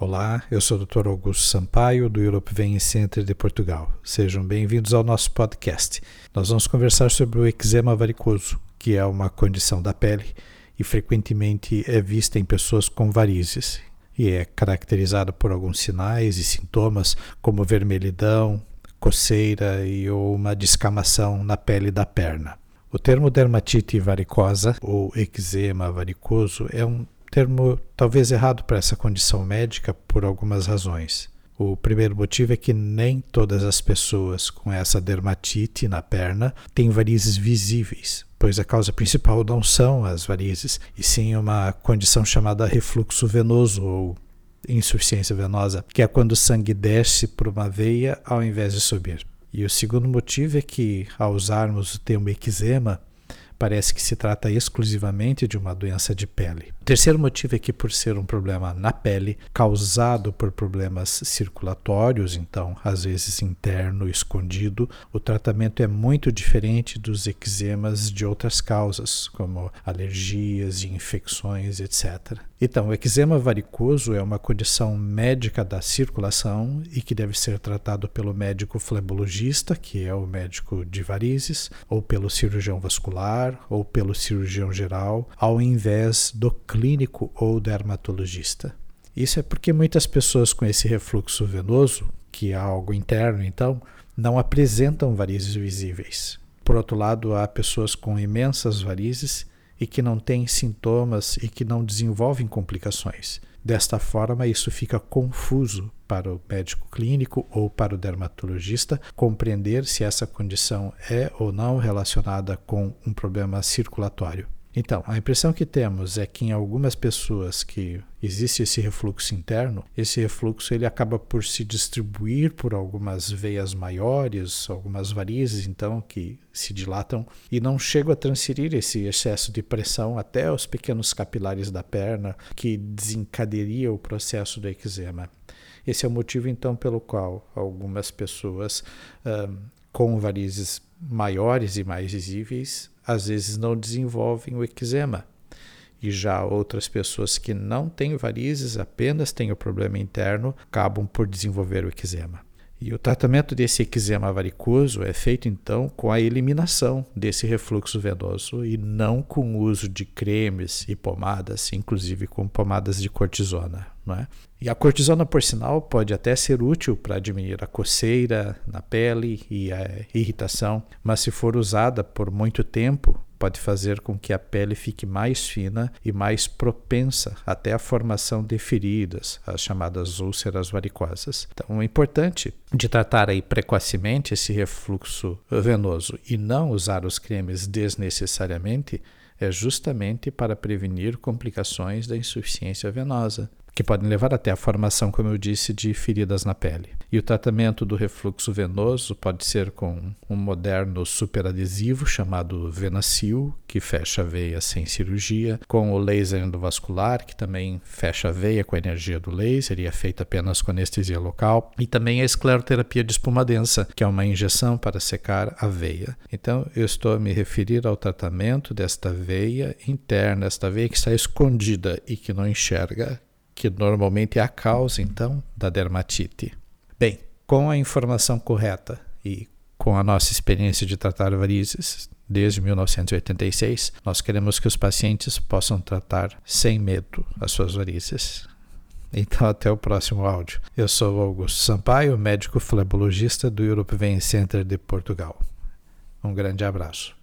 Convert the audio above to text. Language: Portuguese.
Olá, eu sou o Dr. Augusto Sampaio, do Europe Vein Center de Portugal. Sejam bem-vindos ao nosso podcast. Nós vamos conversar sobre o eczema varicoso, que é uma condição da pele e frequentemente é vista em pessoas com varizes e é caracterizado por alguns sinais e sintomas como vermelhidão, coceira e ou uma descamação na pele da perna. O termo dermatite varicosa ou eczema varicoso é um termo talvez errado para essa condição médica por algumas razões. O primeiro motivo é que nem todas as pessoas com essa dermatite na perna têm varizes visíveis, pois a causa principal não são as varizes, e sim uma condição chamada refluxo venoso ou insuficiência venosa, que é quando o sangue desce por uma veia ao invés de subir. E o segundo motivo é que, ao usarmos o termo eczema, parece que se trata exclusivamente de uma doença de pele. Terceiro motivo é que, por ser um problema na pele, causado por problemas circulatórios, então às vezes interno, escondido, o tratamento é muito diferente dos eczemas de outras causas, como alergias e infecções, etc. Então, o eczema varicoso é uma condição médica da circulação e que deve ser tratado pelo médico flebologista, que é o médico de varizes, ou pelo cirurgião vascular, ou pelo cirurgião geral, ao invés do clínico ou dermatologista. Isso é porque muitas pessoas com esse refluxo venoso, que é algo interno então, não apresentam varizes visíveis. Por outro lado, há pessoas com imensas varizes e que não têm sintomas e que não desenvolvem complicações. Desta forma, isso fica confuso para o médico clínico ou para o dermatologista compreender se essa condição é ou não relacionada com um problema circulatório. Então, a impressão que temos é que em algumas pessoas que existe esse refluxo interno, esse refluxo ele acaba por se distribuir por algumas veias maiores, algumas varizes, então, que se dilatam e não chegam a transferir esse excesso de pressão até os pequenos capilares da perna, que desencadearia o processo do eczema. Esse é o motivo, então, pelo qual algumas pessoas com varizes maiores e mais visíveis às vezes não desenvolvem o eczema. E já outras pessoas que não têm varizes, apenas têm o problema interno, acabam por desenvolver o eczema. E o tratamento desse eczema varicoso é feito então com a eliminação desse refluxo venoso e não com o uso de cremes e pomadas, inclusive com pomadas de cortisona. Não é? E a cortisona, por sinal, pode até ser útil para diminuir a coceira na pele e a irritação, mas se for usada por muito tempo, pode fazer com que a pele fique mais fina e mais propensa até à formação de feridas, as chamadas úlceras varicosas. Então, é importante de tratar aí precocemente esse refluxo venoso e não usar os cremes desnecessariamente é justamente para prevenir complicações da insuficiência venosa que podem levar até a formação, como eu disse, de feridas na pele. E o tratamento do refluxo venoso pode ser com um moderno superadesivo chamado Venacil, que fecha a veia sem cirurgia, com o laser endovascular, que também fecha a veia com a energia do laser e é feito apenas com anestesia local, e também a escleroterapia de espuma densa, que é uma injeção para secar a veia. Então, eu estou a me referir ao tratamento desta veia interna, esta veia que está escondida e que não enxerga, que normalmente é a causa, então, da dermatite. Bem, com a informação correta e com a nossa experiência de tratar varizes desde 1986, nós queremos que os pacientes possam tratar sem medo as suas varizes. Então, até o próximo áudio. Eu sou Augusto Sampaio, médico flebologista do Europe Vein Center de Portugal. Um grande abraço.